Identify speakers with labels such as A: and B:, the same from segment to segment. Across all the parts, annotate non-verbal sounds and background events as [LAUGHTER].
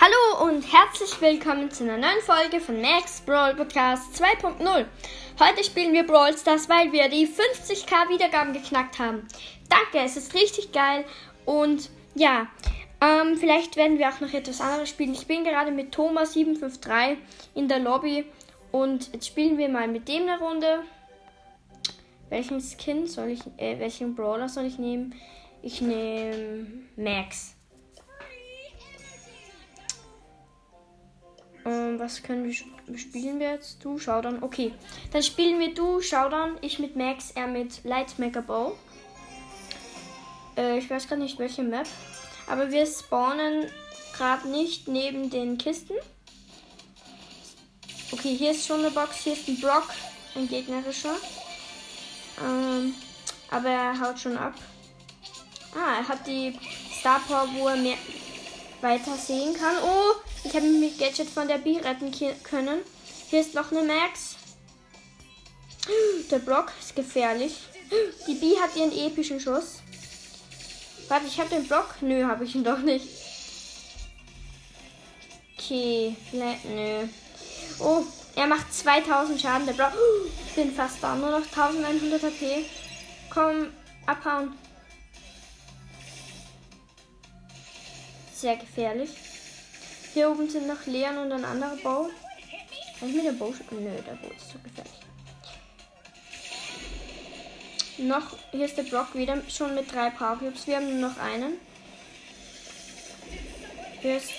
A: Hallo und herzlich willkommen zu einer neuen Folge von Max Brawl Podcast 2.0. Heute spielen wir Brawl Stars, weil wir die 50k Wiedergaben geknackt haben. Danke, es ist richtig geil und ja, ähm, vielleicht werden wir auch noch etwas anderes spielen. Ich bin gerade mit Thomas753 in der Lobby und jetzt spielen wir mal mit dem eine Runde. Welchen Skin soll ich, äh, welchen Brawler soll ich nehmen? Ich nehme Max. Was können wir spielen wir jetzt? Du, Showdown. Okay. Dann spielen wir du, Showdown. Ich mit Max, er mit Light Mega Bow. Äh, ich weiß gerade nicht welche Map. Aber wir spawnen gerade nicht neben den Kisten. Okay, hier ist schon eine Box. Hier ist ein Brock, ein gegnerischer. Ähm, aber er haut schon ab. Ah, er hat die Star Power, wo er mehr weiter sehen kann. Oh, ich habe mich mit Gadget von der B retten können. Hier ist noch eine Max. Der Block ist gefährlich. Die B hat ihren epischen Schuss. Warte, ich habe den Block. Nö, habe ich ihn doch nicht. Okay, nö. Oh, er macht 2000 Schaden. Der Block. Ich bin fast da. Nur noch 1100 HP. Komm, abhauen. Sehr gefährlich. Hier oben sind noch Leon und ein anderer Bau. Kann ich mir den Bau Nö, der Bau ist zu gefährlich. Noch, hier ist der Block wieder schon mit drei Power Cubes. Wir haben nur noch einen. Hier ist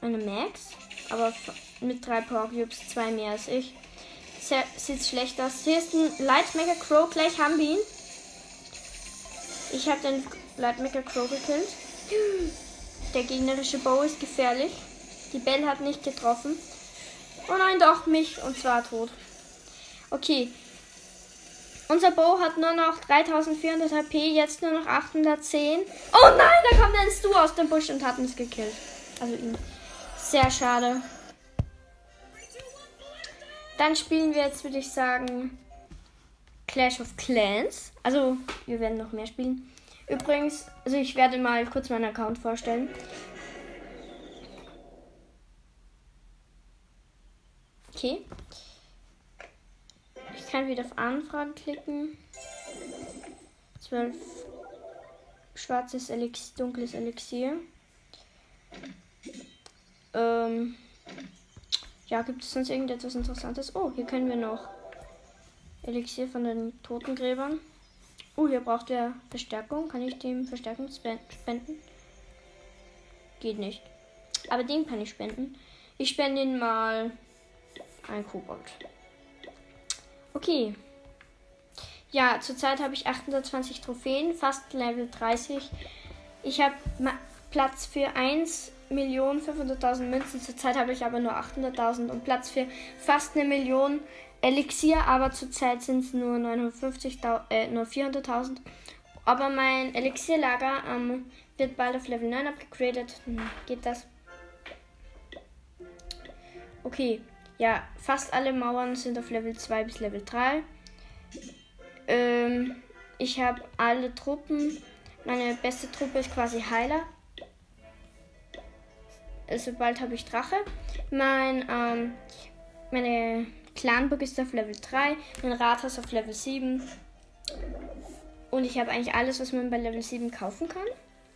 A: eine Max, aber mit drei Power Cubes, zwei mehr als ich. Sehr, sieht schlecht aus. Hier ist ein Light Mega Crow, gleich haben wir ihn. Ich habe den Light Mega Crow gekillt. Der gegnerische Bow ist gefährlich. Die Belle hat nicht getroffen. Oh nein, doch mich. Und zwar tot. Okay. Unser Bow hat nur noch 3400 HP, jetzt nur noch 810. Oh nein, da kommt ein Stu aus dem Busch und hat uns gekillt. Also ihn. Sehr schade. Dann spielen wir jetzt, würde ich sagen, Clash of Clans. Also, wir werden noch mehr spielen. Übrigens, also ich werde mal kurz meinen Account vorstellen. Okay. Ich kann wieder auf Anfragen klicken. 12 schwarzes Elixier, dunkles Elixier. Ähm, ja, gibt es sonst irgendetwas Interessantes? Oh, hier können wir noch Elixier von den Totengräbern. Oh, hier braucht er Verstärkung. Kann ich dem Verstärkung spenden? Geht nicht. Aber dem kann ich spenden. Ich spende ihn mal ein Kobold. Okay. Ja, zurzeit habe ich 820 Trophäen, fast Level 30. Ich habe Platz für 1.500.000 Münzen. Zurzeit habe ich aber nur 800.000 und Platz für fast eine Million Elixier, aber zurzeit sind es nur 950, äh, nur 400.000. Aber mein Elixierlager ähm, wird bald auf Level 9 abgegradet. Hm, geht das? Okay, ja, fast alle Mauern sind auf Level 2 bis Level 3. Ähm, ich habe alle Truppen. Meine beste Truppe ist quasi Heiler. Also bald habe ich Drache. Mein, ähm, meine Clanburg ist auf Level 3, mein Rathaus auf Level 7. Und ich habe eigentlich alles, was man bei Level 7 kaufen kann.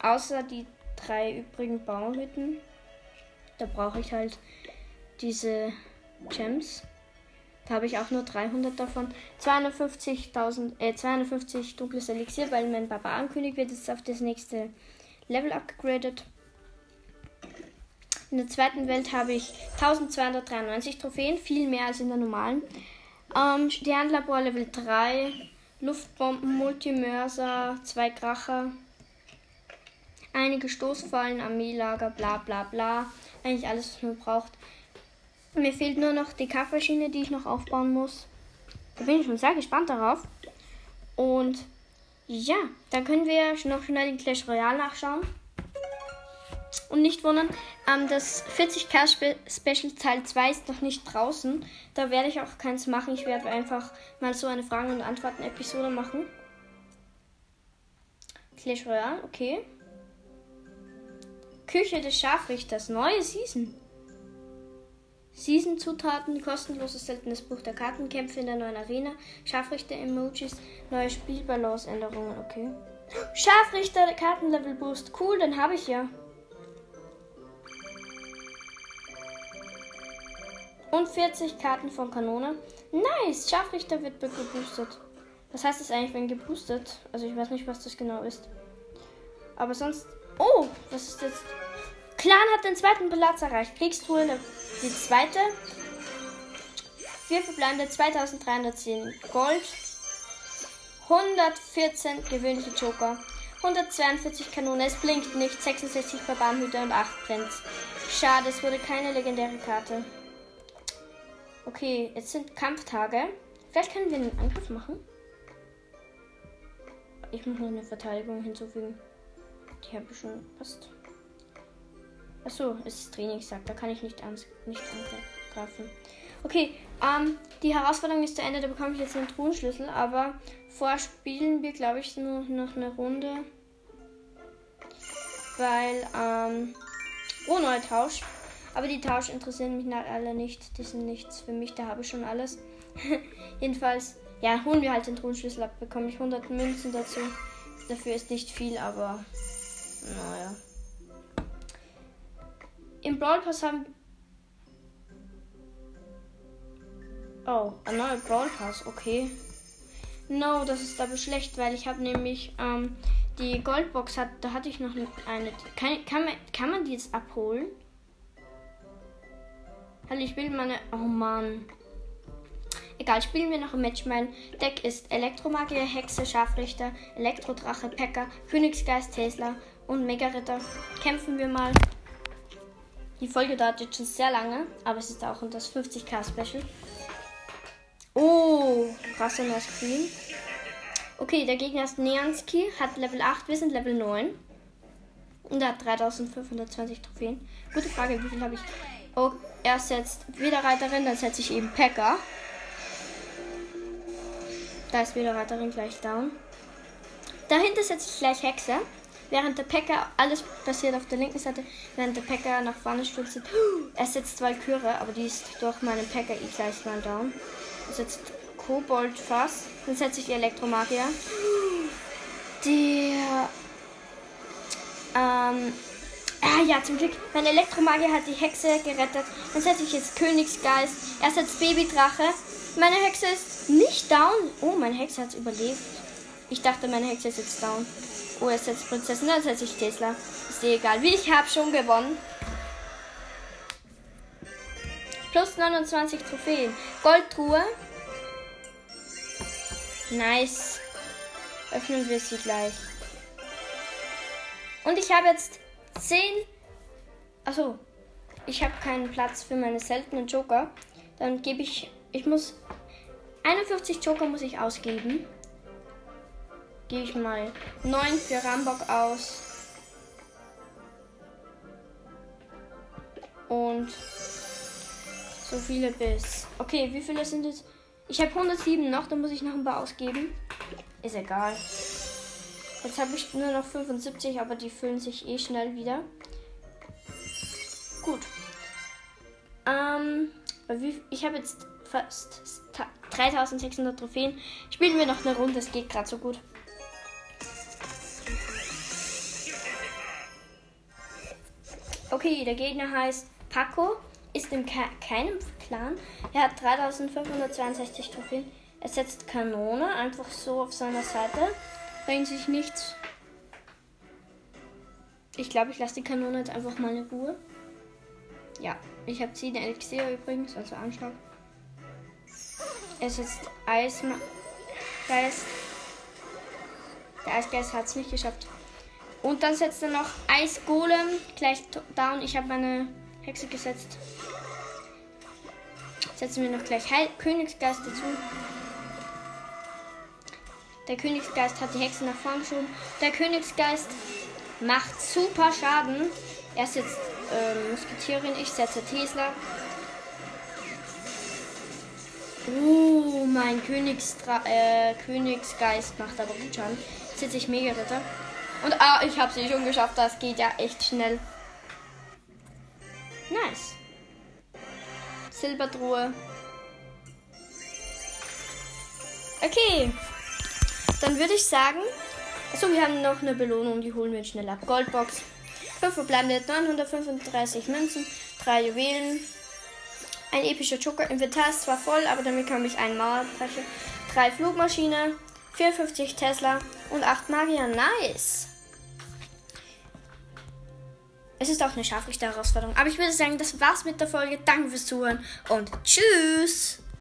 A: Außer die drei übrigen Bauernhütten. Da brauche ich halt diese Gems. Da habe ich auch nur 300 davon. 250.000, äh, 250 dunkles Elixier, weil mein Barbarenkönig wird jetzt auf das nächste Level upgradet. In der zweiten Welt habe ich 1293 Trophäen, viel mehr als in der normalen. Ähm, Sternlabor Level 3, Luftbomben, Multimörser, zwei Kracher, einige Stoßfallen, Armeelager, bla bla bla. Eigentlich alles, was man braucht. Mir fehlt nur noch die Kaffeeschiene, die ich noch aufbauen muss. Da bin ich schon sehr gespannt darauf. Und ja, dann können wir noch schnell den Clash Royale nachschauen. Und nicht wundern, ähm, das 40k Spe Special Teil 2 ist noch nicht draußen. Da werde ich auch keins machen. Ich werde einfach mal so eine Fragen- und Antworten-Episode machen. Clash Royale, okay. Küche des Scharfrichters. Neue Season. Season-Zutaten, kostenloses seltenes Buch der Kartenkämpfe in der neuen Arena, Scharfrichter-Emojis, neue Spielbalance-Änderungen, okay. Scharfrichter, Kartenlevel-Boost, cool, den habe ich ja. Und 40 Karten von Kanone. Nice, Scharfrichter wird geboostet. Was heißt das eigentlich, wenn geboostet? Also ich weiß nicht, was das genau ist. Aber sonst... Oh, was ist jetzt? Clan hat den zweiten Platz erreicht. Kriegstruhe die zweite. Vier verbleibende 2310 Gold. 114 gewöhnliche Joker. 142 Kanone, es blinkt nicht. 66 Barbarenhüter und 8 Prinz. Schade, es wurde keine legendäre Karte. Okay, jetzt sind Kampftage. Vielleicht können wir einen Angriff machen. Ich muss noch eine Verteidigung hinzufügen. Die habe ich schon fast. Achso, es ist Trainingssack, da kann ich nicht, ans nicht angreifen. Okay, ähm, die Herausforderung ist zu Ende, da bekomme ich jetzt einen Truhenschlüssel, aber vorher spielen wir, glaube ich, nur noch eine Runde. Weil, ähm, oh, neuer Tausch. Aber die Tausch interessieren mich alle nicht. Die sind nichts für mich, da habe ich schon alles. [LAUGHS] Jedenfalls, ja, holen wir halt den Truhenschlüssel ab, bekomme ich 100 Münzen dazu. Dafür ist nicht viel, aber naja. Im Brawl Pass haben. Oh, ein neuer Brawl Pass, okay. No, das ist aber schlecht, weil ich habe nämlich ähm, die Goldbox hat, da hatte ich noch eine. Kann, kann, kann man die jetzt abholen? Hallo, ich will meine. Oh Mann. Egal, spielen wir noch ein Match. Mein Deck ist Elektromagier, Hexe, Scharfrichter, Elektrodrache, Packer, Königsgeist, Tesla und Mega-Ritter. Kämpfen wir mal. Die Folge dauert jetzt schon sehr lange, aber es ist auch das 50k Special. Oh, krasser neuer Screen. Okay, der Gegner ist Neanski, hat Level 8, wir sind Level 9. Und er hat 3520 Trophäen. Gute Frage, wie viel habe ich? Oh, er setzt wieder Reiterin, dann setze ich eben Packer. Da ist wieder Reiterin gleich down. Dahinter setze ich gleich Hexe. Während der Packer, alles passiert auf der linken Seite, während der Packer nach vorne stürzt. [GASPS] Er setzt Valkyrie, aber die ist durch meinen Packer eh gleich mal down. Er setzt Kobold Fass. Dann setze ich Elektromagier. [GASPS] Der. Ähm. Ah ja, zum Glück. Mein Elektromagier hat die Hexe gerettet. Dann setze ich jetzt Königsgeist. Er setzt Babydrache. Meine Hexe ist nicht down. Oh, meine Hexe hat überlebt. Ich dachte, meine Hexe ist jetzt down. Oh, er setzt Prinzessin, dann setze ich Tesla. Ist dir egal. Wie ich habe schon gewonnen. Plus 29 Trophäen. Goldtruhe. Nice. Öffnen wir sie gleich. Und ich habe jetzt 10. Achso. Ich habe keinen Platz für meine seltenen Joker. Dann gebe ich. Ich muss. 51 Joker muss ich ausgeben gehe ich mal 9 für Rambock aus. Und so viele bis. Okay, wie viele sind es? Ich habe 107 noch, dann muss ich noch ein paar ausgeben. Ist egal. Jetzt habe ich nur noch 75, aber die füllen sich eh schnell wieder. Gut. Ähm, ich habe jetzt fast 3600 Trophäen. Spielen wir noch eine Runde, es geht gerade so gut. Okay, der Gegner heißt Paco, ist in ke keinem Clan. Er hat 3562 Trophäen. Er setzt Kanone einfach so auf seiner Seite. Bringt sich nichts. Ich glaube, ich lasse die Kanone jetzt einfach mal in Ruhe. Ja, ich habe 10 Elixier übrigens, also Anschlag. Er setzt Eisgeist. Der Eisgeist hat es nicht geschafft. Und dann setzt er noch Eisgolem gleich down. Ich habe meine Hexe gesetzt. Setzen wir noch gleich Heil Königsgeist dazu. Der Königsgeist hat die Hexe nach vorn geschoben. Der Königsgeist macht super Schaden. Er setzt ähm, Musketierin, ich setze Tesla. Uh, mein Königstra äh, Königsgeist macht aber gut Schaden. Jetzt setze ich Mega-Ritter. Und ah, ich habe sie schon geschafft. Das geht ja echt schnell. Nice. Silbertruhe. Okay. Dann würde ich sagen, also wir haben noch eine Belohnung, die holen wir schnell ab. Goldbox. 5 verbleibende 935 Münzen, 3 Juwelen, ein epischer Joker. Inventar ist zwar voll, aber damit kann ich einen Mauerbrecher, 3 Flugmaschine, 54 Tesla und 8 Magier. Nice! Es ist auch eine Scharfrichter-Herausforderung. Aber ich würde sagen, das war's mit der Folge. Danke fürs Zuhören und tschüss!